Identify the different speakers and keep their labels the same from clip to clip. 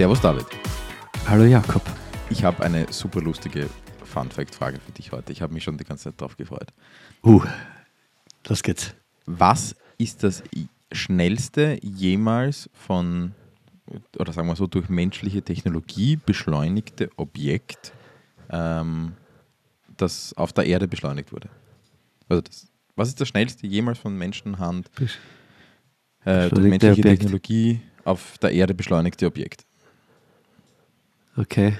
Speaker 1: Servus David.
Speaker 2: Hallo Jakob.
Speaker 1: Ich habe eine super lustige Fun-Fact-Frage für dich heute. Ich habe mich schon die ganze Zeit drauf gefreut.
Speaker 2: Uh, los geht's.
Speaker 1: Was ist das schnellste jemals von, oder sagen wir so, durch menschliche Technologie beschleunigte Objekt, ähm, das auf der Erde beschleunigt wurde? Also das, was ist das schnellste jemals von Menschenhand äh, durch menschliche
Speaker 2: Objekt.
Speaker 1: Technologie auf der Erde beschleunigte Objekt?
Speaker 2: Okay.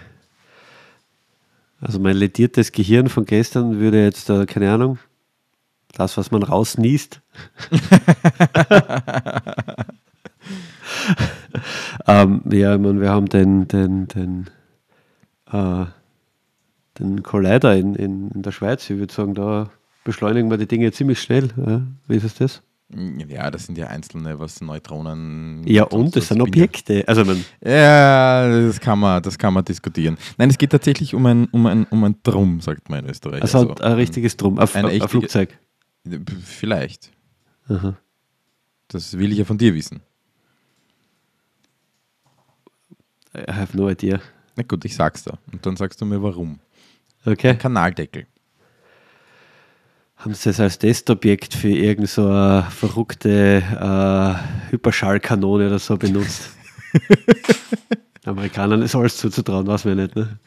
Speaker 2: Also mein lediertes Gehirn von gestern würde jetzt, äh, keine Ahnung, das, was man rausniest. ähm, ja, ich meine, wir haben den, den, den, äh, den Collider in, in, in der Schweiz. Ich würde sagen, da beschleunigen wir die Dinge ziemlich schnell. Ja? Wie ist es das?
Speaker 1: Ja, das sind ja einzelne, was Neutronen.
Speaker 2: Ja, und das sind Objekte. Also, man,
Speaker 1: Ja, das kann man, das kann man diskutieren. Nein, es geht tatsächlich um ein, um ein, um ein Drum, sagt man in Österreich.
Speaker 2: also ein richtiges Drum, ein,
Speaker 1: Eine
Speaker 2: ein,
Speaker 1: echte-
Speaker 2: Flugzeug.
Speaker 1: Vielleicht.
Speaker 2: Aha.
Speaker 1: Das will ich ja von dir wissen.
Speaker 2: I have no idea.
Speaker 1: Na gut, ich sag's da. Und dann sagst du mir warum.
Speaker 2: Okay.
Speaker 1: Kanaldeckel.
Speaker 2: Haben sie das als Testobjekt für irgend so eine verrückte äh, Hyperschallkanone oder so benutzt? Amerikanern ist alles zuzutrauen, weiß man nicht. Ne?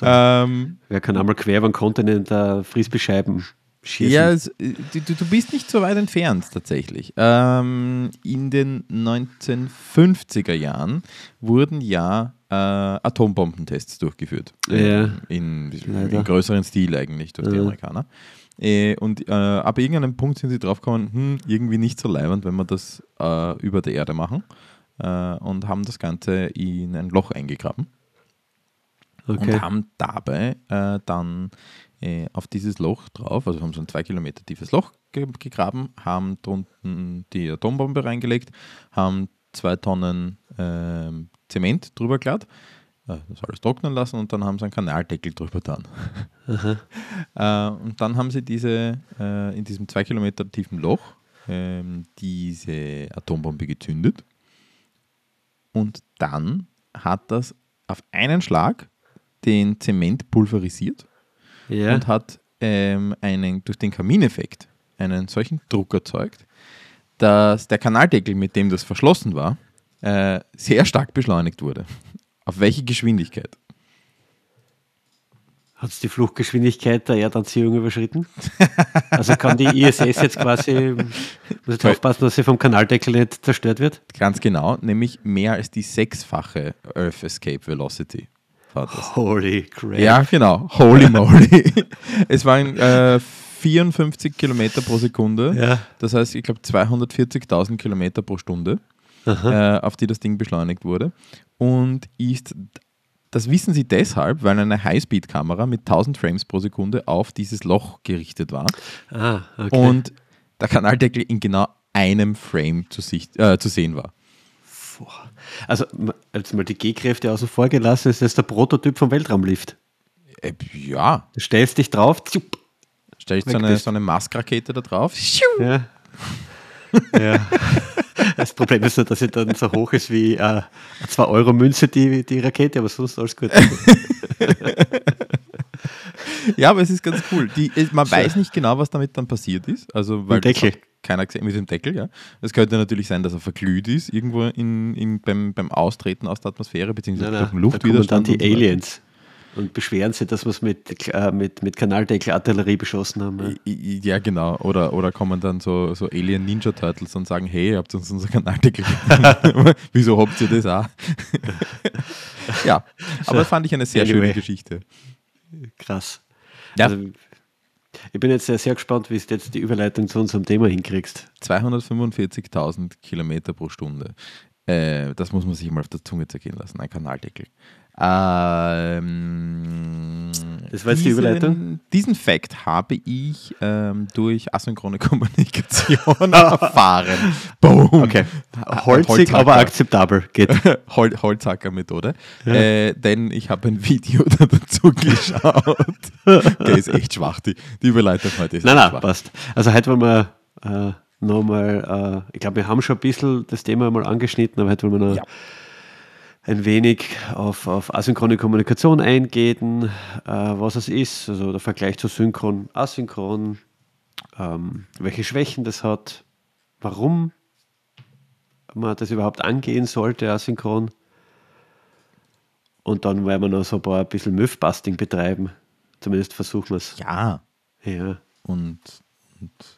Speaker 1: Ähm,
Speaker 2: Wer kann einmal quer über den Kontinent äh, Frisbeescheiben schießen?
Speaker 1: ja, es, äh, du, du bist nicht so weit entfernt tatsächlich. Ähm, in den 1950er Jahren wurden ja äh, Atombombentests durchgeführt.
Speaker 2: Ja.
Speaker 1: In,
Speaker 2: Leider.
Speaker 1: in größeren Stil eigentlich durch die
Speaker 2: Ja.
Speaker 1: Amerikaner. Äh, und äh, ab irgendeinem Punkt sind sie draufgekommen, hm, irgendwie nicht so leibend, wenn wir das äh, über der Erde machen. Äh, und haben das Ganze in ein Loch eingegraben
Speaker 2: okay.
Speaker 1: und haben dabei äh, dann auf dieses Loch drauf, also haben so ein zwei Kilometer tiefes Loch ge gegraben, haben drunten die Atombombe reingelegt, haben zwei Tonnen ähm, Zement drüber glatt, äh, das alles trocknen lassen und dann haben sie einen Kanaldeckel drüber getan. äh, und dann haben sie diese äh, in diesem zwei Kilometer tiefen Loch ähm, diese Atombombe gezündet und dann hat das auf einen Schlag den Zement pulverisiert
Speaker 2: ja.
Speaker 1: und hat ähm, einen, durch den Kamineffekt einen solchen Druck erzeugt, dass der Kanaldeckel, mit dem das verschlossen war, äh, sehr stark beschleunigt wurde. Auf welche Geschwindigkeit?
Speaker 2: Hat es die Fluchtgeschwindigkeit der Erdanziehung überschritten? also kann die ISS jetzt quasi, muss jetzt aufpassen, dass sie vom Kanaldeckel nicht zerstört wird?
Speaker 1: Ganz genau, nämlich mehr als die sechsfache Earth Escape Velocity.
Speaker 2: Holy crap.
Speaker 1: Ja, genau. Holy moly. es waren äh, 54 Kilometer pro Sekunde.
Speaker 2: Ja.
Speaker 1: Das heißt, ich glaube 240.000 Kilometer pro Stunde, äh, auf die das Ding beschleunigt wurde. Und ist, das wissen sie deshalb, weil eine Highspeed-Kamera mit 1000 Frames pro Sekunde auf dieses Loch gerichtet war
Speaker 2: Ah, okay.
Speaker 1: und der Kanaldeckel in genau einem Frame zu, sicht, äh, zu sehen war.
Speaker 2: Also, jetzt mal die G-Kräfte außen vor gelassen, ist das der Prototyp vom Weltraumlift.
Speaker 1: Äh, ja,
Speaker 2: Du stellst dich drauf, zup,
Speaker 1: stell ich so eine, so eine Mastrakete da drauf.
Speaker 2: ja. ja. Das Problem ist nur, dass sie dann so hoch ist wie äh, eine 2-Euro-Münze, die, die Rakete, aber sonst alles gut.
Speaker 1: Ja, aber es ist ganz cool. Die, man weiß nicht genau, was damit dann passiert ist. Also, weil
Speaker 2: Deckel.
Speaker 1: keiner gesehen mit dem Deckel, ja. Es könnte natürlich sein, dass er verglüht ist, irgendwo in, in, beim, beim Austreten aus der Atmosphäre, beziehungsweise
Speaker 2: Nein,
Speaker 1: durch den
Speaker 2: da kommen dann
Speaker 1: Luftwiderstand.
Speaker 2: die
Speaker 1: so.
Speaker 2: Aliens und beschweren sich, dass wir es mit, äh, mit, mit Kanaldeckel-Artillerie beschossen haben. Ja.
Speaker 1: Ja, genau. Oder, oder kommen dann so, so Alien Ninja Turtles und sagen, hey, ihr habt uns unser Kanaldeckel. Wieso habt ihr das auch? ja, aber das fand ich eine sehr
Speaker 2: Anyway.
Speaker 1: schöne Geschichte.
Speaker 2: Krass.
Speaker 1: Ja.
Speaker 2: Also, ich bin jetzt sehr, sehr gespannt, wie du jetzt die Überleitung zu unserem Thema hinkriegst.
Speaker 1: 245.000 Kilometer pro Stunde. Äh, das muss man sich mal auf der Zunge zergehen lassen, ein Kanaldeckel. Ähm,
Speaker 2: Das war jetzt die Überleitung?
Speaker 1: Diesen Fakt habe ich ähm, durch asynchrone Kommunikation erfahren. Boom.
Speaker 2: Okay. Holzig, aber akzeptabel. Geht.
Speaker 1: Hol Holzhacker-Methode. Äh, denn ich habe ein Video da dazu geschaut. Der ist echt schwach. Die, die Überleitung heute ist
Speaker 2: Nein, nein,
Speaker 1: schwach.
Speaker 2: passt. Also heute wollen wir äh, nochmal, äh, ich glaube, wir haben schon ein bisschen das Thema mal angeschnitten, aber heute wollen wir noch
Speaker 1: Ja.
Speaker 2: Ein wenig auf, auf asynchrone Kommunikation eingehen, äh, was es ist, also der Vergleich zu synchron, asynchron, ähm, welche Schwächen das hat, warum man das überhaupt angehen sollte, asynchron. Und dann werden wir noch so ein paar ein bisschen Mythbusting betreiben. Zumindest versuchen wir es.
Speaker 1: Ja.
Speaker 2: Ja.
Speaker 1: Und, und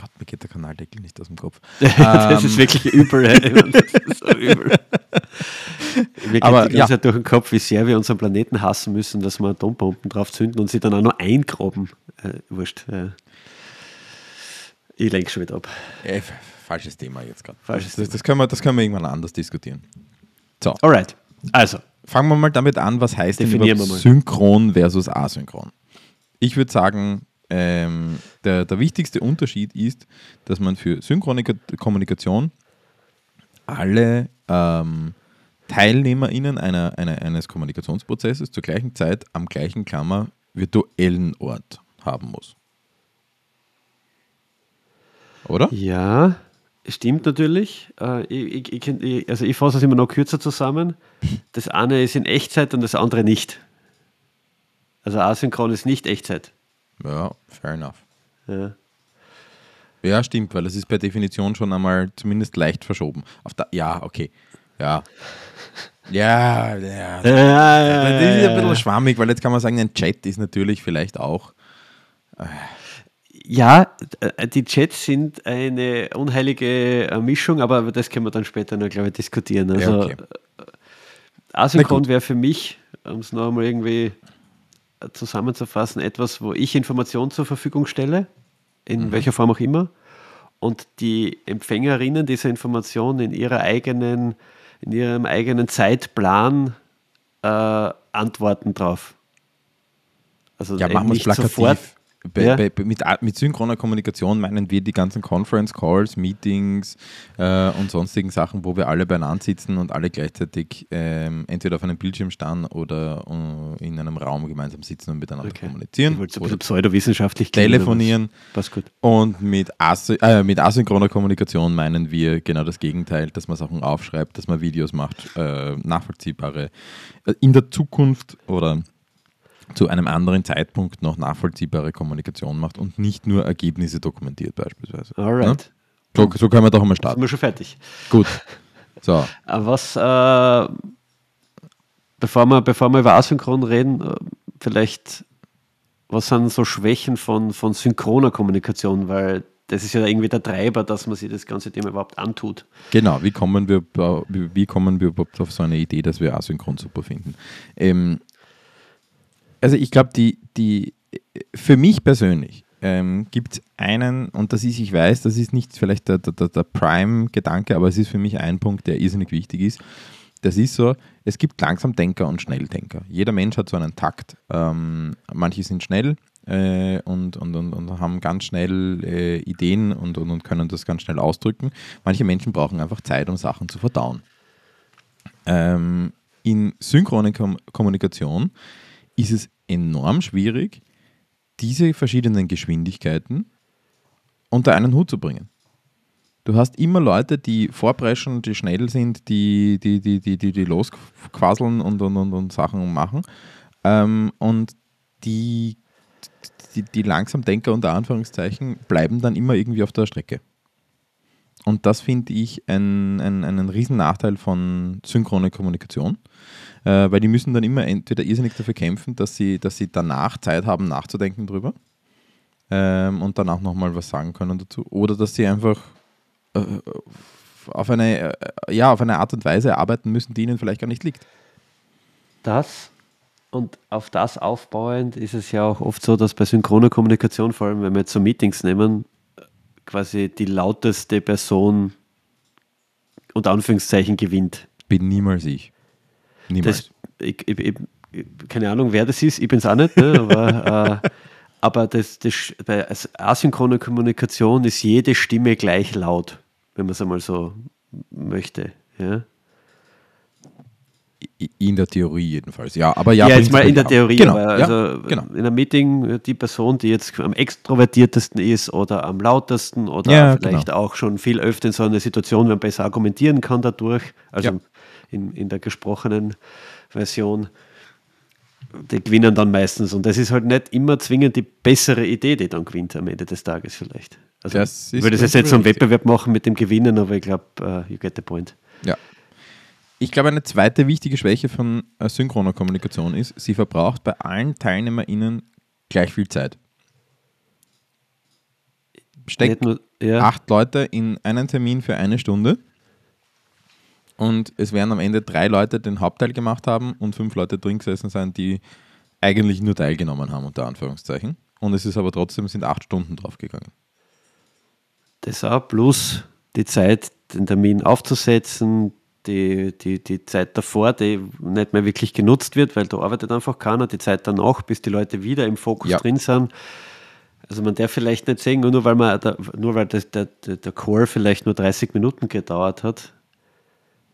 Speaker 1: Gott, mir geht der Kanaldeckel nicht aus dem Kopf.
Speaker 2: das
Speaker 1: Ähm.
Speaker 2: ist wirklich übel. ist so übel. Mir geht
Speaker 1: Aber,
Speaker 2: die ganze
Speaker 1: ja.
Speaker 2: Zeit durch den Kopf, wie sehr wir unseren Planeten hassen müssen, dass wir Atombomben drauf zünden und sie dann auch noch eingraben. Äh, wurscht. Äh. Ich lenke schon wieder ab.
Speaker 1: Äh, falsches Thema jetzt gerade.
Speaker 2: Falsches
Speaker 1: Das, das, können wir, das können wir irgendwann anders diskutieren. So,
Speaker 2: Alright. Also,
Speaker 1: fangen wir mal damit an, was heißt denn
Speaker 2: Definieren wir mal.
Speaker 1: synchron versus asynchron? Ich würde sagen, ähm, der, der wichtigste Unterschied ist, dass man für synchrone Ko- Kommunikation alle ähm, TeilnehmerInnen einer, einer, eines Kommunikationsprozesses zur gleichen Zeit am gleichen Klammer virtuellen Ort haben muss. Oder?
Speaker 2: ja, stimmt natürlich. Äh, ich, ich, ich, also ich fasse es immer noch kürzer zusammen. Das eine ist in Echtzeit und das andere nicht. Also asynchron ist nicht Echtzeit.
Speaker 1: Ja, fair enough.
Speaker 2: Ja.
Speaker 1: Ja, stimmt, weil es ist per Definition schon einmal zumindest leicht verschoben. Auf der, ja, okay. Ja. Ja, ja. Das ist ein bisschen schwammig, weil jetzt kann man sagen, ein Chat ist natürlich vielleicht auch.
Speaker 2: Ja, äh, die Chats sind eine unheilige äh, Mischung, aber das können wir dann später noch, glaube ich, diskutieren. Also,
Speaker 1: okay.
Speaker 2: Asynchron wäre für mich, um es noch einmal irgendwie äh, zusammenzufassen, etwas, wo ich Informationen zur Verfügung stelle, in
Speaker 1: Mhm.
Speaker 2: welcher Form auch immer, und die Empfängerinnen dieser Information in ihrer eigenen, in ihrem eigenen Zeitplan äh, antworten drauf. Also
Speaker 1: Ja, machen wir es plakativ.
Speaker 2: sofort.
Speaker 1: Bei,
Speaker 2: Ja.
Speaker 1: bei, mit, mit synchroner Kommunikation meinen wir die ganzen Conference Calls, Meetings äh, und sonstigen Sachen, wo wir alle beieinander sitzen und alle gleichzeitig ähm, entweder auf einem Bildschirm starren oder äh, in einem Raum gemeinsam sitzen und miteinander
Speaker 2: Okay.
Speaker 1: kommunizieren.
Speaker 2: Ich wollte so pseudowissenschaftlich
Speaker 1: telefonieren.
Speaker 2: Passt gut.
Speaker 1: Und mit, asy äh, mit asynchroner Kommunikation meinen wir genau das Gegenteil, dass man Sachen aufschreibt, dass man Videos macht, äh, nachvollziehbare, äh, in der Zukunft oder zu einem anderen Zeitpunkt noch nachvollziehbare Kommunikation macht und nicht nur Ergebnisse dokumentiert beispielsweise.
Speaker 2: Alright.
Speaker 1: So, so können wir doch einmal
Speaker 2: Sind
Speaker 1: starten.
Speaker 2: wir schon fertig.
Speaker 1: Gut. So,
Speaker 2: Aber was, äh, bevor, wir, bevor wir über Asynchron reden, äh, vielleicht, was sind so Schwächen von, von synchroner Kommunikation? Weil das ist ja irgendwie der Treiber, dass man sich das ganze Thema überhaupt antut.
Speaker 1: Genau, wie kommen wir, wie, wie kommen wir überhaupt auf so eine Idee, dass wir asynchron super finden? Ähm, also ich glaube, die, die, für mich persönlich ähm, gibt es einen, und das ist, ich weiß, das ist nicht vielleicht der, der, der Prime-Gedanke, aber es ist für mich ein Punkt, der irrsinnig wichtig ist. Das ist so, es gibt Langsamdenker und Schnelldenker. Jeder Mensch hat so einen Takt. Ähm, manche sind schnell äh, und, und, und, und haben ganz schnell äh, Ideen und, und, und können das ganz schnell ausdrücken. Manche Menschen brauchen einfach Zeit, um Sachen zu verdauen. Ähm, in synchroner Kom Kommunikation ist es enorm schwierig, diese verschiedenen Geschwindigkeiten unter einen Hut zu bringen. Du hast immer Leute, die vorpreschen, die schnell sind, die, die, die, die, die, die losquasseln und, und, und, und Sachen machen. Ähm, und die, die, die Langsamdenker unter Anführungszeichen bleiben dann immer irgendwie auf der Strecke. Und das finde ich ein, ein, einen riesen Nachteil von synchroner Kommunikation, äh, weil die müssen dann immer entweder irrsinnig dafür kämpfen, dass sie, dass sie danach Zeit haben, nachzudenken drüber ähm, und dann auch nochmal was sagen können dazu. Oder dass sie einfach äh, auf, eine, äh, ja, auf eine Art und Weise arbeiten müssen, die ihnen vielleicht gar nicht liegt.
Speaker 2: Das und auf das aufbauend ist es ja auch oft so, dass bei synchroner Kommunikation, vor allem wenn wir jetzt so Meetings nehmen, quasi die lauteste Person unter Anführungszeichen gewinnt.
Speaker 1: Bin niemals ich. Niemals.
Speaker 2: Das, ich, ich, ich, keine Ahnung, wer das ist, ich bin es auch nicht, ne? aber, äh, aber das, das, bei asynchroner Kommunikation ist jede Stimme gleich laut, wenn man es einmal so möchte. Ja?
Speaker 1: In der Theorie jedenfalls, ja. Aber ja,
Speaker 2: ja jetzt mal in der Theorie.
Speaker 1: Genau,
Speaker 2: aber
Speaker 1: ja,
Speaker 2: also
Speaker 1: genau.
Speaker 2: in einem Meeting die Person, die jetzt am extrovertiertesten ist oder am lautesten oder
Speaker 1: Ja,
Speaker 2: vielleicht
Speaker 1: genau.
Speaker 2: auch schon viel öfter in so einer Situation, wenn man besser argumentieren kann dadurch, also
Speaker 1: Ja.
Speaker 2: in, in der gesprochenen Version, die gewinnen dann meistens. Und das ist halt nicht immer zwingend die bessere Idee, die dann gewinnt am Ende des Tages vielleicht. Also
Speaker 1: Das
Speaker 2: ich würde das jetzt nicht so einen. Wettbewerb machen mit dem Gewinnen, aber ich glaube, uh, you get the point.
Speaker 1: Ja. Ich glaube, eine zweite wichtige Schwäche von äh, synchroner Kommunikation ist, sie verbraucht bei allen TeilnehmerInnen gleich viel Zeit. Steckt
Speaker 2: nur, ja.
Speaker 1: acht Leute in einen Termin für eine Stunde und es werden am Ende drei Leute den Hauptteil gemacht haben und fünf Leute drin gesessen sein, die eigentlich nur teilgenommen haben, unter Anführungszeichen. Und es ist aber trotzdem sind acht Stunden draufgegangen.
Speaker 2: Das auch, plus die Zeit, den Termin aufzusetzen, die, die, die Zeit davor, die nicht mehr wirklich genutzt wird, weil da arbeitet einfach keiner, die Zeit danach, bis die Leute wieder im Fokus
Speaker 1: Ja.
Speaker 2: drin sind. Also man darf vielleicht nicht sehen, nur weil, man, der- nur weil das, der, der der Core vielleicht nur 30 Minuten gedauert hat.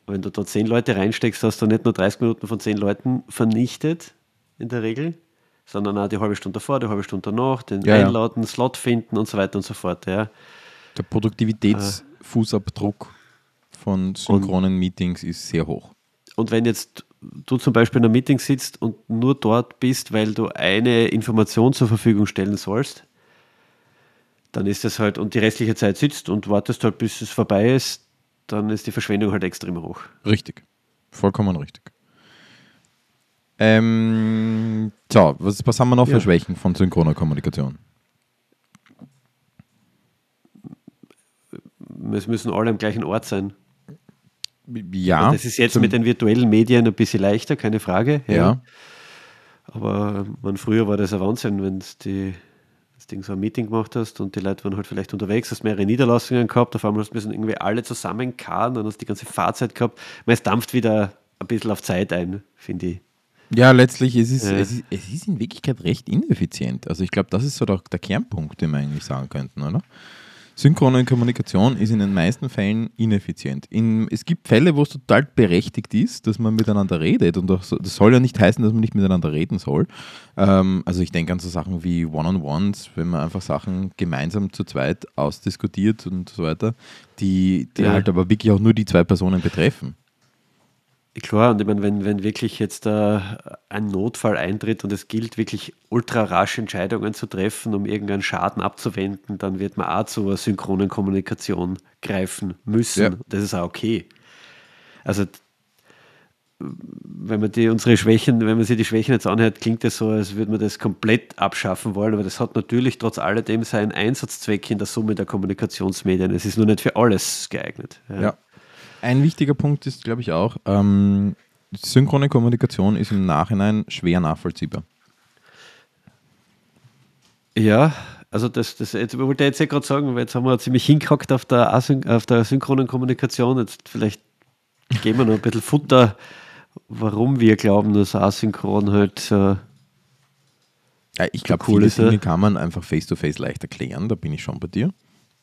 Speaker 2: Wenn du da 10 Leute reinsteckst, hast du nicht nur 30 Minuten von 10 Leuten vernichtet, in der Regel, sondern auch die halbe Stunde davor, die halbe Stunde danach, den
Speaker 1: Ja, ja.
Speaker 2: Einladen, Slot finden und so weiter und so fort. Ja.
Speaker 1: Der Produktivitätsfußabdruck von synchronen Meetings ist sehr hoch.
Speaker 2: Und wenn jetzt du zum Beispiel in einem Meeting sitzt und nur dort bist, weil du eine Information zur Verfügung stellen sollst, dann ist das halt, und die restliche Zeit sitzt und wartest halt, bis es vorbei ist, dann ist die Verschwendung halt extrem hoch.
Speaker 1: Richtig. Vollkommen richtig. Ähm, so, was, was haben wir noch
Speaker 2: Ja.
Speaker 1: für Schwächen von synchroner Kommunikation?
Speaker 2: Es müssen alle am gleichen Ort sein.
Speaker 1: Ja.
Speaker 2: das ist jetzt mit den virtuellen Medien ein bisschen leichter, keine Frage.
Speaker 1: Ja.
Speaker 2: Aber man, früher war das ein Wahnsinn, wenn du das Ding so ein Meeting gemacht hast und die Leute waren halt vielleicht unterwegs, hast mehrere Niederlassungen gehabt, auf einmal hast du müssen irgendwie alle zusammenkarren, dann hast du die ganze Fahrzeit gehabt. Man, Es dampft wieder ein bisschen auf Zeit ein, finde ich.
Speaker 1: Ja, letztlich, es ist,
Speaker 2: Ja.
Speaker 1: es, ist, es ist in Wirklichkeit recht ineffizient. Also ich glaube, das ist so der, der Kernpunkt, den wir eigentlich sagen könnten, oder? Synchrone Kommunikation ist in den meisten Fällen ineffizient. In, es gibt Fälle, wo es total berechtigt ist, dass man miteinander redet. Und das soll ja nicht heißen, dass man nicht miteinander reden soll. Ähm, also ich denke an so Sachen wie One-on-Ones, wenn man einfach Sachen gemeinsam zu zweit ausdiskutiert und so weiter, die, die
Speaker 2: Ja.
Speaker 1: halt aber wirklich auch nur die zwei Personen betreffen.
Speaker 2: Klar, und ich meine, wenn, wenn wirklich jetzt äh, ein Notfall eintritt und es gilt, wirklich ultra rasch Entscheidungen zu treffen, um irgendeinen Schaden abzuwenden, dann wird man auch zur synchronen Kommunikation greifen müssen.
Speaker 1: Ja.
Speaker 2: Das ist auch okay. Also, wenn man die unsere Schwächen, wenn man sich die Schwächen jetzt anhört, klingt es so, als würde man das komplett abschaffen wollen, aber das hat natürlich trotz alledem seinen Einsatzzweck in der Summe der Kommunikationsmedien. Es ist nur nicht für alles geeignet.
Speaker 1: Ja. Ein wichtiger Punkt ist, glaube ich, auch, ähm, synchrone Kommunikation ist im Nachhinein schwer nachvollziehbar.
Speaker 2: Ja, also das, das jetzt, ich wollte jetzt ja gerade sagen, weil jetzt haben wir ziemlich hingehackt auf der, Asyn auf der synchronen Kommunikation. Jetzt vielleicht geben wir noch ein bisschen Futter, warum wir glauben, dass asynchron halt äh,
Speaker 1: Ja, ich glaube,
Speaker 2: cool
Speaker 1: viele
Speaker 2: ist.
Speaker 1: Dinge kann man einfach face-to-face leicht erklären, da bin ich schon bei dir.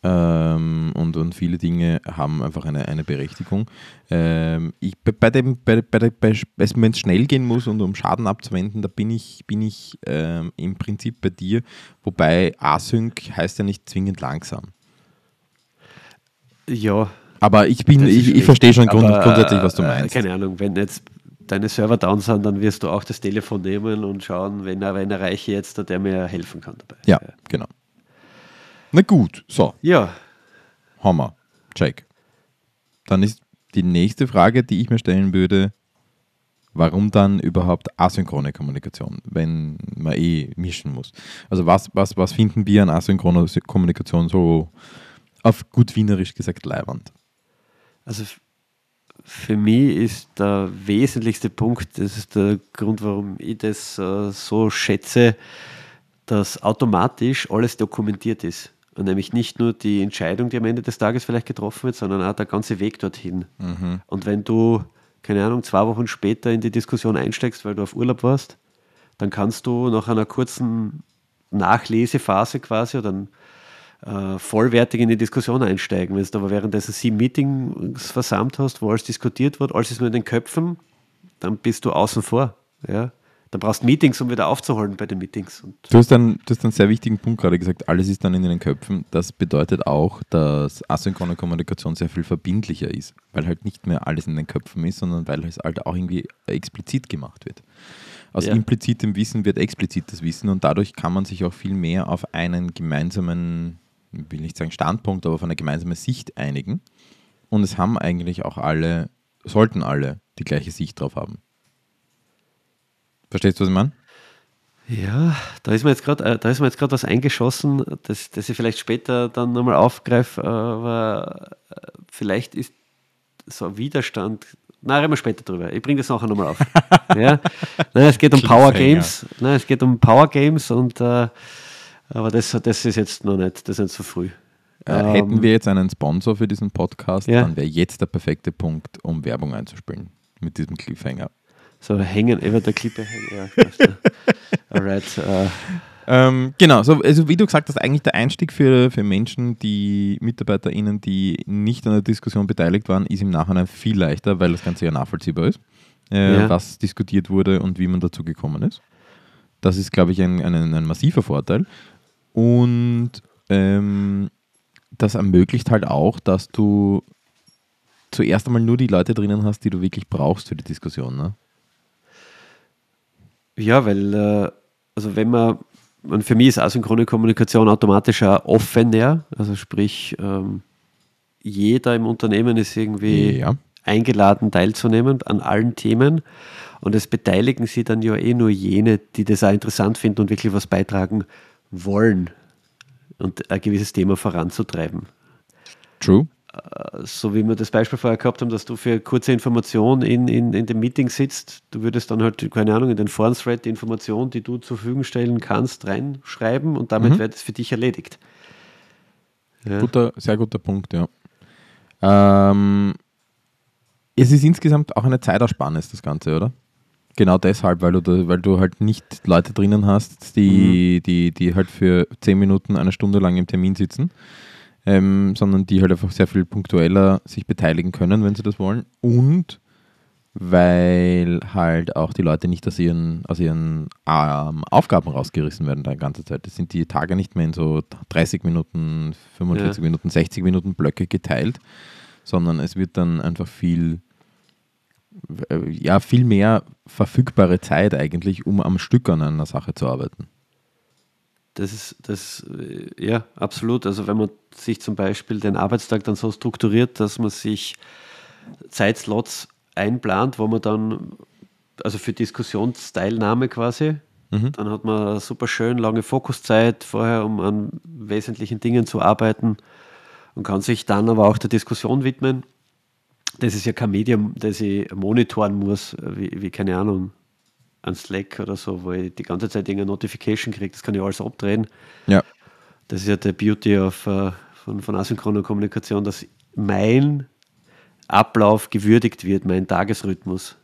Speaker 1: Ähm, und, und viele Dinge haben einfach eine, eine Berechtigung. Ähm, ich, bei, dem, bei, bei, bei, wenn es schnell gehen muss und um Schaden abzuwenden, da bin ich, bin ich ähm, im Prinzip bei dir. Wobei Async heißt ja nicht zwingend langsam.
Speaker 2: ja.
Speaker 1: Aber ich bin, ich, ich verstehe schon grund,
Speaker 2: Aber,
Speaker 1: grundsätzlich, was du
Speaker 2: äh,
Speaker 1: meinst.
Speaker 2: Keine Ahnung, wenn jetzt deine Server down sind, dann wirst du auch das Telefon nehmen und schauen, wenn er, wenn erreiche jetzt, der mir helfen kann dabei.
Speaker 1: Ja, genau. Na gut, so,
Speaker 2: Ja,
Speaker 1: Hammer, check. Dann ist die nächste Frage, die ich mir stellen würde, warum dann überhaupt asynchrone Kommunikation, wenn man eh mischen muss? Also was, was, was finden wir an asynchroner Sy- Kommunikation so auf gut wienerisch gesagt leiwand?
Speaker 2: Also für mich ist der wesentlichste Punkt, das ist der Grund, warum ich das äh, so schätze, dass automatisch alles dokumentiert ist. Und nämlich nicht nur die Entscheidung, die am Ende des Tages vielleicht getroffen wird, sondern auch der ganze Weg dorthin. Und wenn du, keine Ahnung, zwei Wochen später in die Diskussion einsteigst, weil du auf Urlaub warst, dann kannst du nach einer kurzen Nachlesephase quasi oder äh, vollwertig in die Diskussion einsteigen. Wenn du aber währenddessen sieben Meetings versammelt hast, wo alles diskutiert wird, alles ist nur in den Köpfen, dann bist du außen vor. Ja? Dann brauchst du Meetings, um wieder aufzuholen bei den Meetings. Und
Speaker 1: Du hast, einen, du hast einen sehr wichtigen Punkt gerade gesagt, alles ist dann in den Köpfen. Das bedeutet auch, dass asynchrone Kommunikation sehr viel verbindlicher ist, weil halt nicht mehr alles in den Köpfen ist, sondern weil es halt auch irgendwie explizit gemacht wird. Aus
Speaker 2: Ja.
Speaker 1: implizitem Wissen wird explizites Wissen und dadurch kann man sich auch viel mehr auf einen gemeinsamen, ich will nicht sagen Standpunkt, aber auf eine gemeinsame Sicht einigen. Und es haben eigentlich auch alle, sollten alle die gleiche Sicht drauf haben. Verstehst du, was ich meine?
Speaker 2: Ja, da ist mir jetzt gerade, äh, da ist mir jetzt gerade was eingeschossen, das, das ich vielleicht später dann nochmal aufgreife, äh, aber äh, vielleicht ist so ein Widerstand. Na, reden wir später drüber. Ich bringe das nachher nochmal auf. ja? Nein, es geht um Power. Games. Nein, es geht um Power Games und äh, aber das, das ist jetzt noch nicht, das ist nicht so früh.
Speaker 1: Äh,
Speaker 2: Ähm,
Speaker 1: hätten wir jetzt einen Sponsor für diesen Podcast,
Speaker 2: Ja.
Speaker 1: dann wäre jetzt der perfekte Punkt, um Werbung einzuspielen. Mit diesem Cliffhanger.
Speaker 2: So hängen, über der Klippe hängen. Ja. Alright. Äh,
Speaker 1: Ähm, genau, so, also wie du gesagt hast, eigentlich der Einstieg für, für Menschen, die MitarbeiterInnen, die nicht an der Diskussion beteiligt waren, ist im Nachhinein viel leichter, weil das Ganze ja nachvollziehbar ist, äh,
Speaker 2: Ja.
Speaker 1: was diskutiert wurde und wie man dazu gekommen ist. Das ist, glaube ich, ein, ein, ein massiver Vorteil. Und ähm, das ermöglicht halt auch, dass du zuerst einmal nur die Leute drinnen hast, die du wirklich brauchst für die Diskussion. Ne?
Speaker 2: Ja, weil, äh, also wenn man, man, für mich ist asynchrone Kommunikation automatisch auch offener, also sprich, ähm, jeder im Unternehmen ist irgendwie
Speaker 1: Ja.
Speaker 2: eingeladen teilzunehmen an allen Themen und es beteiligen sich dann ja eh nur jene, die das auch interessant finden und wirklich was beitragen wollen und ein gewisses Thema voranzutreiben
Speaker 1: True.
Speaker 2: So wie wir das Beispiel vorher gehabt haben, dass du für kurze Information in, in, in dem Meeting sitzt, du würdest dann halt, keine Ahnung, in den Foren-Thread die Information, die du zur Verfügung stellen kannst, reinschreiben und damit
Speaker 1: Mhm.
Speaker 2: wird es für dich erledigt. Ja.
Speaker 1: Guter, sehr guter Punkt, ja. Ähm, es ist insgesamt auch eine Zeitersparnis, das Ganze, oder? Genau deshalb, weil du, da, weil du halt nicht Leute drinnen hast, die, die, die halt für zehn Minuten, eine Stunde lang im Termin sitzen, ähm, sondern die halt einfach sehr viel punktueller sich beteiligen können, wenn sie das wollen. Und weil halt auch die Leute nicht aus ihren, aus ihren ähm, Aufgaben rausgerissen werden die ganze Zeit. Das sind die Tage nicht mehr in so 30 Minuten, 45
Speaker 2: Ja.
Speaker 1: Minuten, 60 Minuten Blöcke geteilt, sondern es wird dann einfach viel, äh, ja, viel mehr verfügbare Zeit eigentlich, um am Stück an einer Sache zu arbeiten.
Speaker 2: Das ist, das, äh, ja, absolut. Also wenn man sich zum Beispiel den Arbeitstag dann so strukturiert, dass man sich Zeitslots einplant, wo man dann, also für Diskussionsteilnahme quasi,
Speaker 1: Mhm.
Speaker 2: dann hat man super schön lange Fokuszeit vorher, um an wesentlichen Dingen zu arbeiten und kann sich dann aber auch der Diskussion widmen. Das ist ja kein Medium, das ich monitoren muss, wie, wie keine Ahnung, ein Slack oder so, wo ich die ganze Zeit irgendeine Notification kriege. Das kann ich alles abdrehen.
Speaker 1: Ja.
Speaker 2: Das ist ja der Beauty of, äh, von, von asynchroner Kommunikation, dass mein Ablauf gewürdigt wird, mein Tagesrhythmus.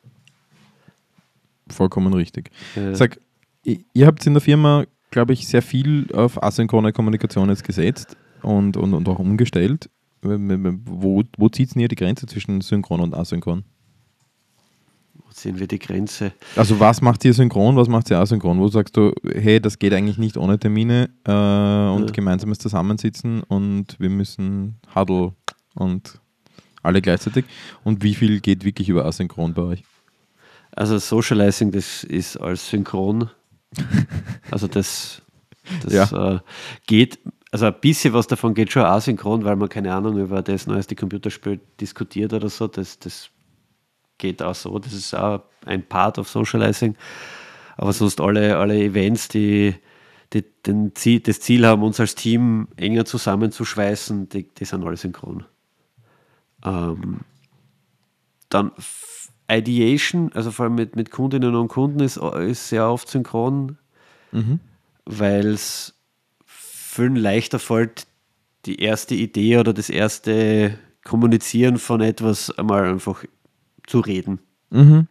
Speaker 1: Vollkommen richtig.
Speaker 2: Ja.
Speaker 1: Sag, ihr habt in der Firma, glaube ich, sehr viel auf asynchrone Kommunikation jetzt gesetzt und, und, und auch umgestellt. Wo, wo zieht denn ihr die Grenze zwischen synchron und asynchron?
Speaker 2: Sehen wir die Grenze?
Speaker 1: Also was macht ihr synchron, was macht ihr asynchron? Wo sagst du, hey, das geht eigentlich nicht ohne Termine äh, und
Speaker 2: Ja.
Speaker 1: gemeinsames Zusammensitzen und wir müssen Huddle und alle gleichzeitig. Und wie viel geht wirklich über asynchron bei euch?
Speaker 2: Also Socializing, das ist als synchron. Also das, das
Speaker 1: Ja.
Speaker 2: äh, geht, also ein bisschen was davon geht schon asynchron, weil man keine Ahnung über das neueste Computerspiel diskutiert oder so. Das, das geht auch so. Das ist auch ein Part of Socializing. Aber sonst alle, alle Events, die, die den Ziel, das Ziel haben, uns als Team enger zusammenzuschweißen, die, die sind alle synchron. Ähm, dann Ideation, also vor allem mit, mit Kundinnen und Kunden, ist, ist sehr oft synchron,
Speaker 1: Mhm.
Speaker 2: weil es vielen leichter fällt, die erste Idee oder das erste Kommunizieren von etwas einmal einfach zu reden.
Speaker 1: Mhm.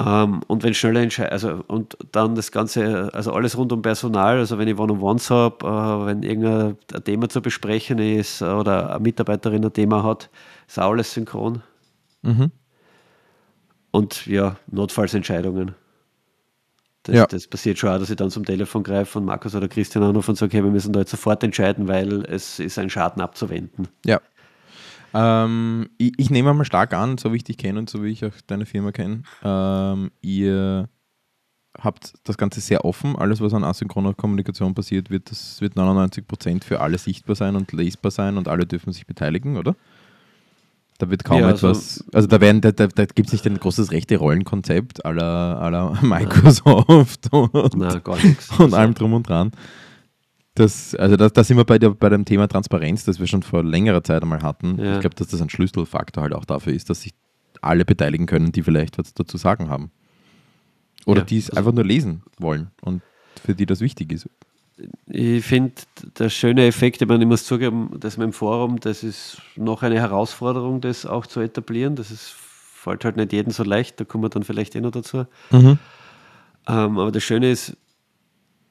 Speaker 2: Ähm, und wenn schnelle Entscheidungen, also und dann das Ganze, also alles rund um Personal, also wenn ich One-on-Ones habe, äh, wenn irgendein ein Thema zu besprechen ist oder eine Mitarbeiterin ein Thema hat, ist auch alles synchron.
Speaker 1: Mhm.
Speaker 2: Und ja, Notfallsentscheidungen. Das,
Speaker 1: Ja.
Speaker 2: das passiert schon auch, dass ich dann zum Telefon greife und Markus oder Christian anrufe und sage, hey, wir müssen da jetzt sofort entscheiden, weil es ist ein Schaden abzuwenden.
Speaker 1: Ja. Ähm, ich, ich nehme mal stark an, so wie ich dich kenne und so wie ich auch deine Firma kenne, ähm, ihr habt das Ganze sehr offen. Alles, was an asynchroner Kommunikation passiert, wird, das wird 99% für alle sichtbar sein und lesbar sein und alle dürfen sich beteiligen, oder? Da wird kaum
Speaker 2: Ja, also-
Speaker 1: etwas, also, da, werden, da, da, da gibt es nicht ein großes rechte Rollenkonzept à la Microsoft und,
Speaker 2: Na,
Speaker 1: und allem drum und dran. Das, also da, da sind wir bei, der, bei dem Thema Transparenz, das wir schon vor längerer Zeit einmal hatten.
Speaker 2: Ja.
Speaker 1: Ich glaube, dass das ein Schlüsselfaktor halt auch dafür ist, dass sich alle beteiligen können, die vielleicht was dazu sagen haben. Oder
Speaker 2: Ja,
Speaker 1: die es
Speaker 2: also-
Speaker 1: einfach nur lesen wollen und für die das wichtig ist.
Speaker 2: Ich finde, der schöne Effekt, ich meine, ich muss zugeben, das mit dem Forum, das ist noch eine Herausforderung, das auch zu etablieren. Das ist, fällt halt nicht jedem so leicht, da kommen wir dann vielleicht eh noch dazu. Ähm, aber das Schöne ist,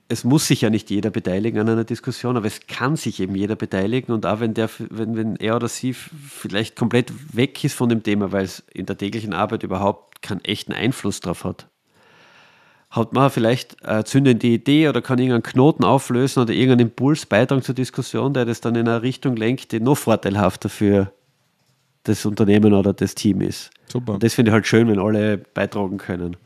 Speaker 2: es muss sich ja nicht jeder beteiligen an einer Diskussion, aber es kann sich eben jeder beteiligen und auch wenn, der, wenn, wenn er oder sie vielleicht komplett weg ist von dem Thema, weil es in der täglichen Arbeit überhaupt keinen echten Einfluss drauf hat, hat man vielleicht eine zündende Idee oder kann irgendeinen Knoten auflösen oder irgendeinen Impuls beitragen zur Diskussion, der das dann in eine Richtung lenkt, die noch vorteilhafter für das Unternehmen oder das Team ist.
Speaker 1: Super.
Speaker 2: Und das finde ich halt schön, wenn alle beitragen können.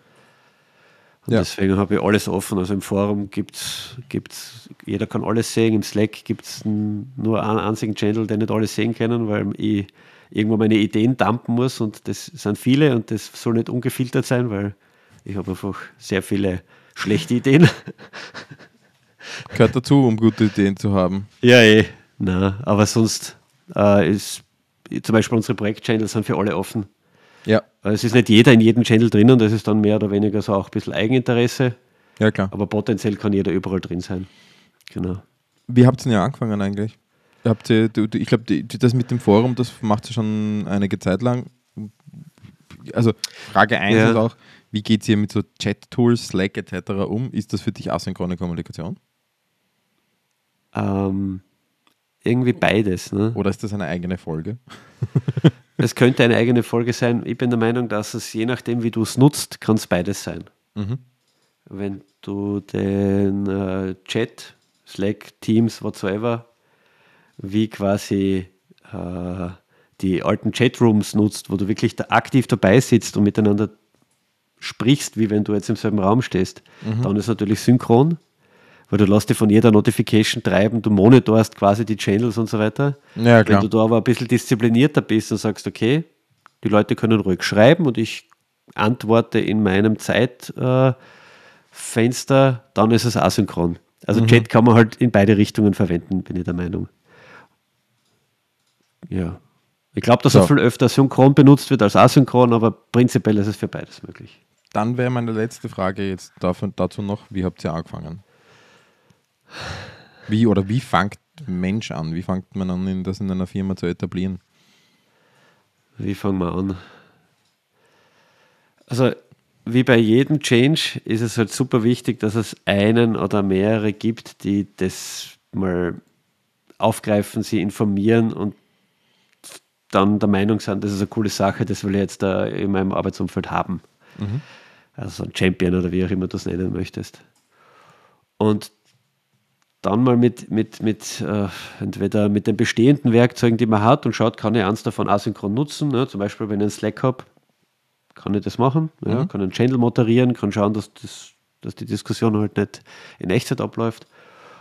Speaker 2: Und
Speaker 1: Ja.
Speaker 2: deswegen habe ich alles offen. Also im Forum gibt es, jeder kann alles sehen. Im Slack gibt es nur einen einzigen Channel, den nicht alle sehen können, weil ich irgendwo meine Ideen dumpen muss und das sind viele und das soll nicht ungefiltert sein, weil ich habe einfach sehr viele schlechte Ideen.
Speaker 1: Gehört dazu, um gute Ideen zu haben.
Speaker 2: Ja, eh. Na, aber sonst äh, ist zum Beispiel unsere Projektchannels sind für alle offen.
Speaker 1: Ja,
Speaker 2: Es ist nicht jeder in jedem Channel drinnen, das ist dann mehr oder weniger so auch ein bisschen Eigeninteresse,
Speaker 1: ja klar.
Speaker 2: aber potenziell kann jeder überall drin sein. Genau.
Speaker 1: Wie habt ihr denn ja angefangen eigentlich? Habt ihr, du, ich glaube, das mit dem Forum, das macht ihr schon einige Zeit lang. Also Frage 1
Speaker 2: Ja.
Speaker 1: ist auch, wie geht es ihr mit so Chat-Tools, Slack etc. um? Ist das für dich asynchrone Kommunikation?
Speaker 2: Ähm, irgendwie beides. Ne?
Speaker 1: Oder ist das eine eigene Folge?
Speaker 2: Es könnte eine eigene Folge sein. Ich bin der Meinung, dass es je nachdem, wie du es nutzt, kann es beides sein.
Speaker 1: Mhm.
Speaker 2: Wenn du den äh, Chat, Slack, Teams, whatsoever, wie quasi äh, die alten Chatrooms nutzt, wo du wirklich da aktiv dabei sitzt und miteinander sprichst, wie wenn du jetzt im selben Raum stehst, dann ist natürlich synchron, weil du lässt dich von jeder Notification treiben, du monitorst quasi die Channels und so weiter.
Speaker 1: Ja,
Speaker 2: Wenn du da aber ein bisschen disziplinierter bist und sagst, okay, die Leute können ruhig schreiben und ich antworte in meinem Zeitfenster, dann ist es asynchron. Also Chat kann man halt in beide Richtungen verwenden, bin ich der Meinung. Ja. Ich glaube, dass
Speaker 1: So.
Speaker 2: er viel öfter synchron benutzt wird als asynchron, aber prinzipiell ist es für beides möglich.
Speaker 1: Dann wäre meine letzte Frage jetzt davon, dazu noch, wie habt ihr angefangen? Wie oder wie fängt Mensch an? Wie fängt man an, das in einer Firma zu etablieren?
Speaker 2: Wie fangen wir an? Also, wie bei jedem Change ist es halt super wichtig, dass es einen oder mehrere gibt, die das mal aufgreifen, sie informieren und dann der Meinung sind, das ist eine coole Sache, das will ich jetzt da in meinem Arbeitsumfeld haben. Also ein Champion oder wie auch immer du es nennen möchtest. Und dann mal mit, mit, mit äh, entweder mit den bestehenden Werkzeugen, die man hat und schaut, kann ich eins davon asynchron nutzen. Ne? Zum Beispiel, wenn ich einen Slack habe, kann ich das machen. Ja? Kann einen Channel moderieren, kann schauen, dass, das, dass die Diskussion halt nicht in Echtzeit abläuft.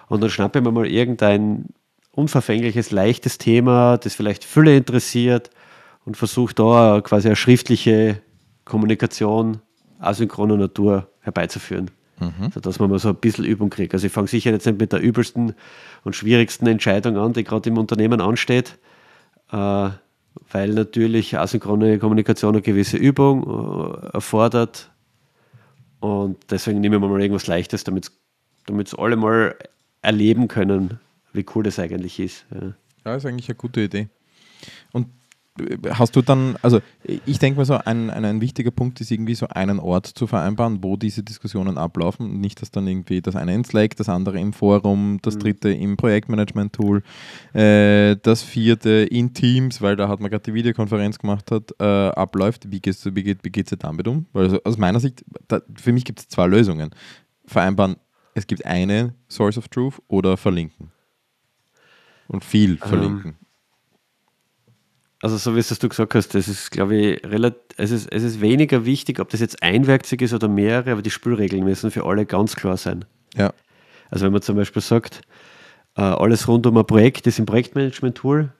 Speaker 2: Und dann schnappe ich mir mal irgendein unverfängliches, leichtes Thema, das vielleicht Fülle interessiert und versuche da quasi eine schriftliche Kommunikation asynchroner Natur herbeizuführen. Sodass man mal so ein bisschen Übung kriegt. Also ich fange sicher jetzt nicht mit der übelsten und schwierigsten Entscheidung an, die gerade im Unternehmen ansteht, äh, weil natürlich asynchrone Kommunikation eine gewisse Übung äh, erfordert. Und deswegen nehmen wir mal irgendwas Leichtes, damit es alle mal erleben können, wie cool das eigentlich ist. Ja.
Speaker 1: Ja, ist eigentlich eine gute Idee. Und hast du dann, also ich denke mal so, ein, ein, ein, wichtiger Punkt ist irgendwie so einen Ort zu vereinbaren, wo diese Diskussionen ablaufen. Nicht, dass dann irgendwie das eine in Slack, das andere im Forum, das mhm. dritte im Projektmanagement-Tool, äh, das vierte in Teams, weil da hat man gerade die Videokonferenz gemacht hat, äh, abläuft. Wie, gehst du, wie, geht, wie geht es dir damit um? Weil also aus meiner Sicht, da, für mich gibt es zwei Lösungen. Vereinbaren, es gibt eine Source of Truth oder verlinken. Und viel ähm, verlinken. Um
Speaker 2: also so wie es du gesagt hast, das ist, glaube ich, relativ, es ist, es ist weniger wichtig, ob das jetzt ein Werkzeug ist oder mehrere, aber die Spielregeln müssen für alle ganz klar sein.
Speaker 1: Ja.
Speaker 2: Also wenn man zum Beispiel sagt, äh, alles rund um ein Projekt ist im Projektmanagement-Tool,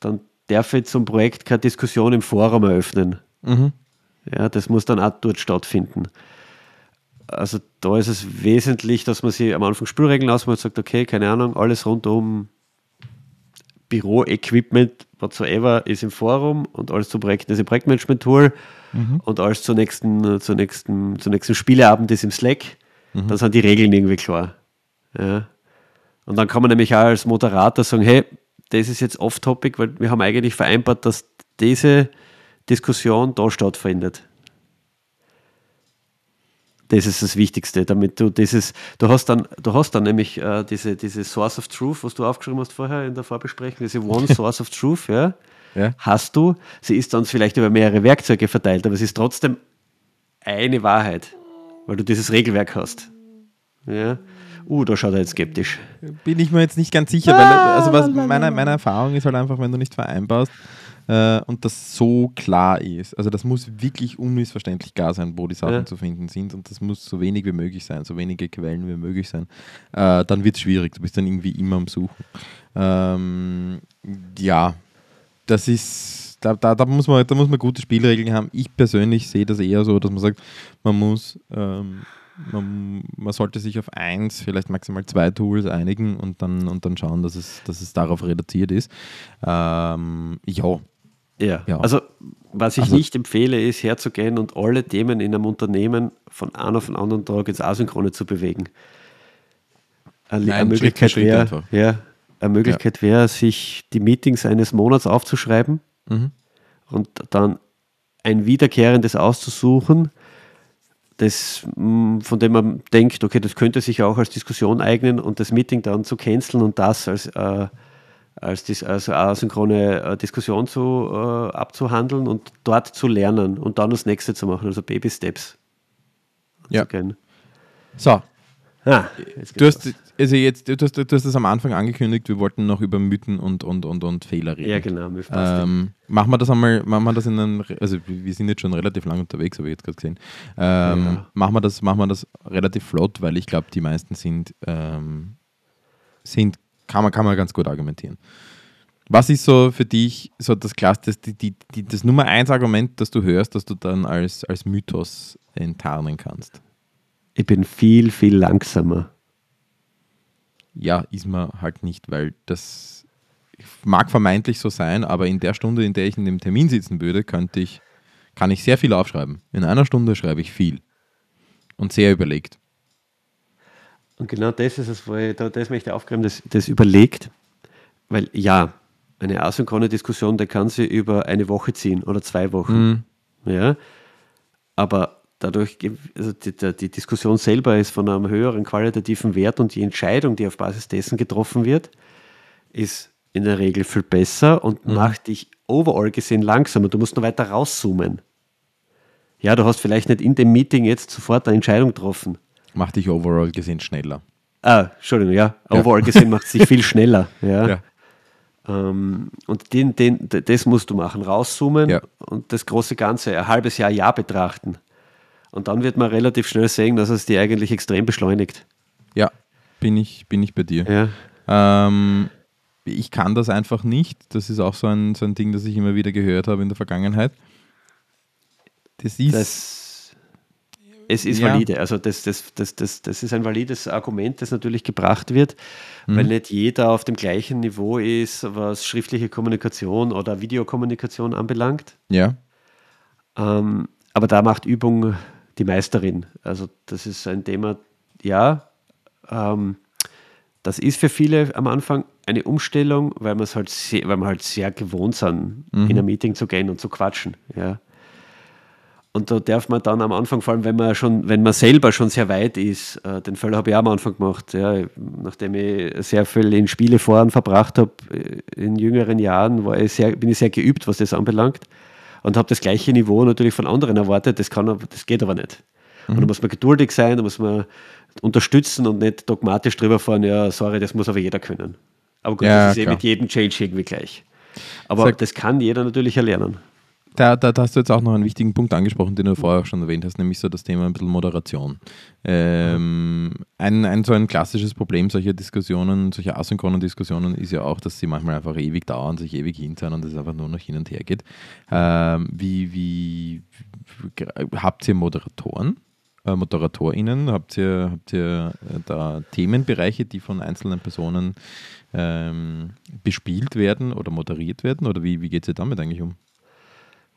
Speaker 2: dann darf ich zum Projekt keine Diskussion im Forum eröffnen. Mhm. Ja, das muss dann auch dort stattfinden. Also da ist es wesentlich, dass man sich am Anfang Spielregeln ausmacht und sagt, okay, keine Ahnung, alles rund um Büro-Equipment whatsoever ist im Forum und alles zu Projekten ist im Projektmanagement-Tool mhm. und alles zur nächsten, zur nächsten, zum nächsten Spieleabend ist im Slack. Mhm. Dann sind die Regeln irgendwie klar. Ja. Und dann kann man nämlich auch als Moderator sagen, hey, das ist jetzt off-topic, weil wir haben eigentlich vereinbart, dass diese Diskussion da stattfindet. Das ist das Wichtigste, damit du dieses, du hast dann, du hast dann nämlich äh, diese, diese Source of Truth, was du aufgeschrieben hast vorher in der Vorbesprechung, diese One Source of Truth, ja, ja. hast du. Sie ist dann vielleicht über mehrere Werkzeuge verteilt, aber es ist trotzdem eine Wahrheit, weil du dieses Regelwerk hast. Ja. Uh, da schaut er jetzt skeptisch.
Speaker 1: Bin ich mir jetzt nicht ganz sicher, weil also was meine, meine Erfahrung ist halt einfach, wenn du nicht vereinbarst, äh, und das so klar ist. Also das muss wirklich unmissverständlich klar sein, wo die Sachen ja. zu finden sind und das muss so wenig wie möglich sein, so wenige Quellen wie möglich sein. Äh, dann wird es schwierig, du bist dann irgendwie immer am Suchen. Ähm, ja, das ist, da, da, da, muss man, da muss man gute Spielregeln haben. Ich persönlich sehe das eher so, dass man sagt, man muss ähm, man, man, sollte sich auf eins, vielleicht maximal zwei Tools einigen und dann, und dann schauen, dass es, dass es darauf reduziert ist. Ähm, ja,
Speaker 2: ja. ja. Also, was ich also, nicht empfehle, ist herzugehen und alle Themen in einem Unternehmen von einem auf den anderen Tag ins Asynchrone zu bewegen. Eine, Nein, eine Möglichkeit wäre, ja, eine Möglichkeit ja. wäre, sich die Meetings eines Monats aufzuschreiben mhm. und dann ein wiederkehrendes auszusuchen, das, mm, von dem man denkt, okay, das könnte sich auch als Diskussion eignen und das Meeting dann zu canceln und das als äh, als, dis, als asynchrone äh, Diskussion zu, äh, abzuhandeln und dort zu lernen und dann das nächste zu machen, also Baby Steps.
Speaker 1: Ja. So. Ah, du, hast, also jetzt, du, hast, du hast das am Anfang angekündigt, wir wollten noch über Mythen und, und, und, und Fehler reden.
Speaker 2: Ja, genau.
Speaker 1: Ähm, machen wir das einmal, machen wir das in einen, also wir sind jetzt schon relativ lang unterwegs, habe ich jetzt gerade gesehen. Ähm, ja. machen, wir das, machen wir das relativ flott, weil ich glaube, die meisten sind, ähm, sind kann man, kann man ganz gut argumentieren. Was ist so für dich so das, Klass, das, die, die, die, das Nummer eins Argument, das du hörst, das du dann als, als Mythos enttarnen kannst?
Speaker 2: Ich bin viel, viel langsamer.
Speaker 1: Ja, ist man halt nicht, weil das mag vermeintlich so sein, aber in der Stunde, in der ich in dem Termin sitzen würde, könnte ich, kann ich sehr viel aufschreiben. In einer Stunde schreibe ich viel und sehr überlegt.
Speaker 2: Und genau das ist es, wo ich, das möchte ich aufgreifen, das, das überlegt, weil ja, eine asynchrone Diskussion, der kann sie über eine Woche ziehen oder zwei Wochen. Mhm. Ja, aber dadurch, also die, die, Diskussion selber ist von einem höheren qualitativen Wert und die Entscheidung, die auf Basis dessen getroffen wird, ist in der Regel viel besser und mhm. macht dich overall gesehen langsamer. Du musst nur weiter rauszoomen. Ja, du hast vielleicht nicht in dem Meeting jetzt sofort eine Entscheidung getroffen,
Speaker 1: Macht dich overall gesehen schneller.
Speaker 2: Ah, Entschuldigung, ja. Overall ja. gesehen macht es sich viel schneller. Ja. ja. Ähm, und den, den, das musst du machen, rauszoomen ja. und das große Ganze ein halbes Jahr, Jahr betrachten. Und dann wird man relativ schnell sehen, dass es die eigentlich extrem beschleunigt.
Speaker 1: Ja, bin ich, bin ich bei dir.
Speaker 2: Ja.
Speaker 1: Ähm, ich kann das einfach nicht. Das ist auch so ein, so ein Ding, das ich immer wieder gehört habe in der Vergangenheit.
Speaker 2: Das ist. Das es ist ja. valide. Also das, das, das, das, das ist ein valides Argument, das natürlich gebracht wird, mhm. weil nicht jeder auf dem gleichen Niveau ist, was schriftliche Kommunikation oder Videokommunikation anbelangt.
Speaker 1: Ja.
Speaker 2: Ähm, aber da macht Übung die Meisterin. Also das ist ein Thema, ja, ähm, das ist für viele am Anfang eine Umstellung, weil, halt sehr, weil wir halt sehr gewohnt sind, mhm. in ein Meeting zu gehen und zu quatschen. Ja. Und da darf man dann am Anfang, vor allem wenn man schon, wenn man selber schon sehr weit ist, äh, den Fall habe ich auch am Anfang gemacht, ja, nachdem ich sehr viel in Spieleforen verbracht habe äh, in jüngeren Jahren, war ich sehr, bin ich sehr geübt, was das anbelangt und habe das gleiche Niveau natürlich von anderen erwartet. Das, kann, das geht aber nicht. Mhm. Und da muss man geduldig sein, da muss man unterstützen und nicht dogmatisch drüber fahren, ja, sorry, das muss aber jeder können. Aber gut, ja, das ist eh mit jedem Change irgendwie gleich. Aber Sag, das kann jeder natürlich erlernen.
Speaker 1: Da, da, da, hast du jetzt auch noch einen wichtigen Punkt angesprochen, den du vorher auch schon erwähnt hast, nämlich so das Thema ein bisschen Moderation. Ähm, ein, ein so ein klassisches Problem solcher Diskussionen, solcher asynchronen Diskussionen ist ja auch, dass sie manchmal einfach ewig dauern, sich ewig hinzahlen und es einfach nur noch hin und her geht. Ähm, wie, wie, wie habt ihr Moderatoren? Äh, ModeratorInnen? Habt ihr, habt ihr äh, da Themenbereiche, die von einzelnen Personen ähm, bespielt werden oder moderiert werden? Oder wie, wie geht es damit eigentlich um?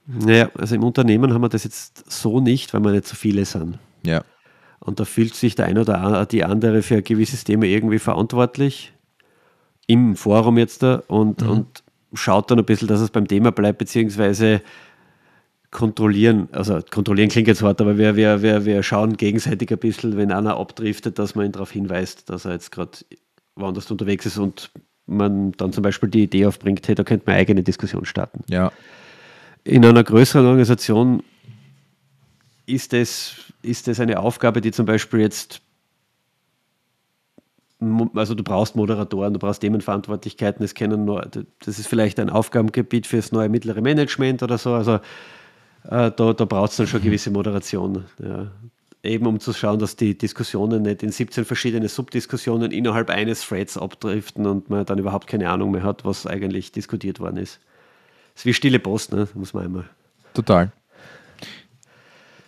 Speaker 2: Naja, also im Unternehmen haben wir das jetzt so nicht, weil wir nicht so viele sind.
Speaker 1: Ja.
Speaker 2: Und da fühlt sich der eine oder die andere für ein gewisses Thema irgendwie verantwortlich im Forum jetzt da und, mhm. und schaut dann ein bisschen, dass es beim Thema bleibt, beziehungsweise kontrollieren, also kontrollieren klingt jetzt hart, aber wir, wir, wir, wir schauen gegenseitig ein bisschen, wenn einer abdriftet, dass man ihn darauf hinweist, dass er jetzt gerade woanders unterwegs ist und man dann zum Beispiel die Idee aufbringt, hey, da könnte man eigene Diskussion starten.
Speaker 1: Ja,
Speaker 2: in einer größeren Organisation ist es, ist es eine Aufgabe, die zum Beispiel jetzt, also du brauchst Moderatoren, du brauchst Themenverantwortlichkeiten, das, kennen nur, das ist vielleicht ein Aufgabengebiet für das neue mittlere Management oder so, also äh, da, da braucht es dann schon gewisse Moderation. Ja. Eben um zu schauen, dass die Diskussionen nicht in 17 verschiedene Subdiskussionen innerhalb eines Threads abdriften und man dann überhaupt keine Ahnung mehr hat, was eigentlich diskutiert worden ist ist wie stille Post, ne? muss man einmal.
Speaker 1: Total.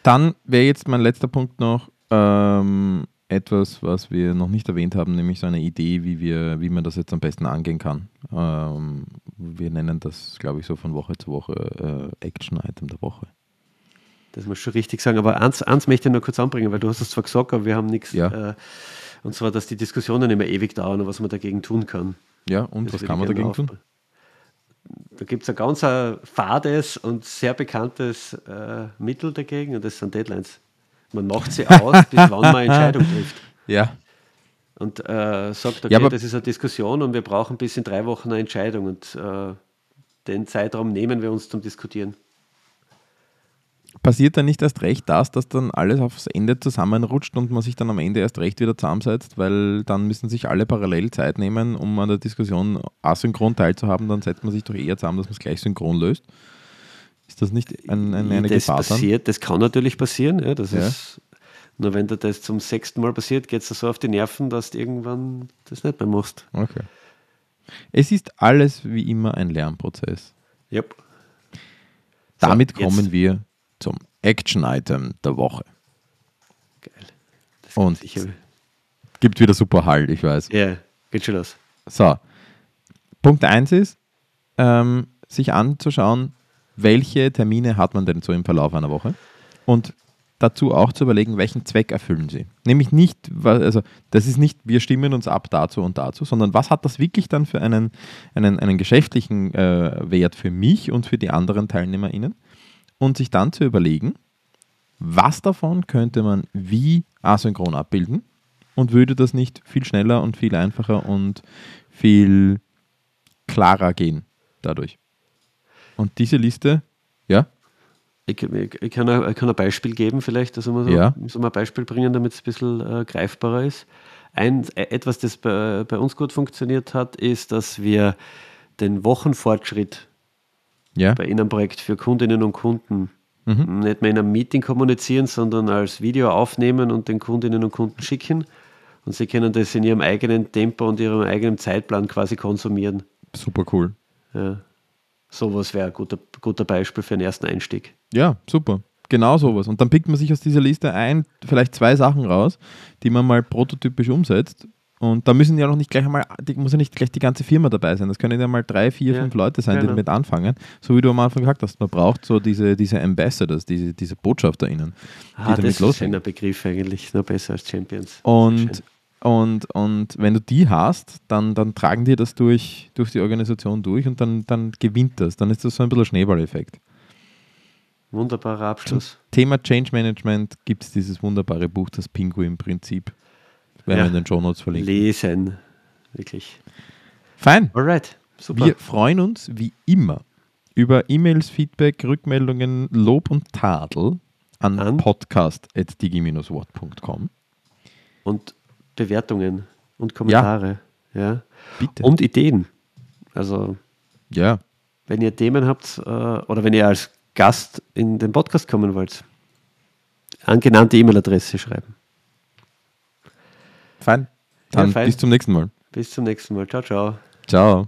Speaker 1: Dann wäre jetzt mein letzter Punkt noch ähm, etwas, was wir noch nicht erwähnt haben, nämlich so eine Idee, wie, wir, wie man das jetzt am besten angehen kann. Ähm, wir nennen das, glaube ich, so von Woche zu Woche äh, Action-Item der Woche.
Speaker 2: Das muss ich schon richtig sagen, aber eins, eins möchte ich noch kurz anbringen, weil du hast es zwar gesagt, aber wir haben nichts. Ja. Äh, und zwar, dass die Diskussionen immer ewig dauern und was man dagegen tun kann.
Speaker 1: Ja, und das was kann man dagegen tun?
Speaker 2: Da gibt es ein ganz fades und sehr bekanntes äh, Mittel dagegen und das sind Deadlines. Man macht sie aus, bis wann man eine Entscheidung trifft.
Speaker 1: Ja.
Speaker 2: Und äh, sagt, okay, ja, das ist eine Diskussion und wir brauchen bis in drei Wochen eine Entscheidung und äh, den Zeitraum nehmen wir uns zum Diskutieren
Speaker 1: passiert dann nicht erst recht das, dass dann alles aufs Ende zusammenrutscht und man sich dann am Ende erst recht wieder zusammensetzt, weil dann müssen sich alle parallel Zeit nehmen, um an der Diskussion asynchron teilzuhaben, dann setzt man sich doch eher zusammen, dass man es gleich synchron löst. Ist das nicht ein, ein, eine
Speaker 2: das
Speaker 1: Gefahr
Speaker 2: passiert, Das kann natürlich passieren, ja, das ja. ist nur wenn dir das zum sechsten Mal passiert, geht es so auf die Nerven, dass du irgendwann das nicht mehr machst.
Speaker 1: Okay. Es ist alles wie immer ein Lernprozess.
Speaker 2: Yep.
Speaker 1: Damit so, kommen wir zum Action-Item der Woche.
Speaker 2: Geil. Das
Speaker 1: Und gibt wieder super Halt, ich weiß.
Speaker 2: Ja, yeah, geht schon los.
Speaker 1: So, Punkt 1 ist, ähm, sich anzuschauen, welche Termine hat man denn so im Verlauf einer Woche und dazu auch zu überlegen, welchen Zweck erfüllen sie. Nämlich nicht, also das ist nicht, wir stimmen uns ab dazu und dazu, sondern was hat das wirklich dann für einen, einen, einen geschäftlichen äh, Wert für mich und für die anderen TeilnehmerInnen? Und sich dann zu überlegen, was davon könnte man wie asynchron abbilden und würde das nicht viel schneller und viel einfacher und viel klarer gehen dadurch. Und diese Liste, ja?
Speaker 2: Ich, ich, ich, kann, ein, ich kann, ein, Beispiel geben, vielleicht, also so, ja. so ein Beispiel bringen, damit es ein bisschen äh, greifbarer ist. Ein, äh, etwas, das bei, bei, uns gut funktioniert hat, ist, dass wir den Wochenfortschritt ja. bei Ihnen Projekt für Kundinnen und Kunden mhm. nicht mehr in einem Meeting kommunizieren, sondern als Video aufnehmen und den Kundinnen und Kunden schicken. Und sie können das in ihrem eigenen Tempo und ihrem eigenen Zeitplan quasi konsumieren.
Speaker 1: Super cool.
Speaker 2: Ja. Sowas wäre ein guter, guter Beispiel für einen ersten Einstieg.
Speaker 1: Ja, super. Genau sowas. Und dann pickt man sich aus dieser Liste ein, vielleicht zwei Sachen raus, die man mal prototypisch umsetzt und da müssen ja noch nicht gleich einmal, muss ja nicht gleich die ganze Firma dabei sein. Das können ja mal drei, vier, ja, fünf Leute sein, genau. die damit anfangen. So wie du am Anfang gesagt hast, man braucht so diese, diese Ambassadors, diese, diese BotschafterInnen.
Speaker 2: Ah, die das ist ein Begriff eigentlich, noch besser als Champions.
Speaker 1: Und Und, und wenn du die hast, dann, dann tragen die das durch, durch die Organisation durch und dann, dann gewinnt das. Dann ist das so ein bisschen Schneeballeffekt.
Speaker 2: Wunderbarer Abschluss.
Speaker 1: Thema Change Management gibt es dieses wunderbare Buch, das Pinguin-Prinzip. Werden
Speaker 2: Ja.
Speaker 1: wir in den Show Notes verlinken.
Speaker 2: Lesen. Wirklich.
Speaker 1: Fein.
Speaker 2: Alright. Super.
Speaker 1: Wir freuen uns wie immer über E-Mails, Feedback, Rückmeldungen, Lob und Tadel an,
Speaker 2: An?
Speaker 1: podcast.digi-wort.com.
Speaker 2: und Bewertungen und Kommentare. Ja.
Speaker 1: Bitte.
Speaker 2: Und Ideen. Also,
Speaker 1: ja,
Speaker 2: wenn ihr Themen habt äh, oder wenn ihr als Gast in den Podcast kommen wollt, an genannte E-Mail-Adresse schreiben.
Speaker 1: Fein. Dann
Speaker 2: fein.
Speaker 1: bis zum nächsten Mal.
Speaker 2: Bis zum nächsten Mal. Ciao, ciao.
Speaker 1: Ciao.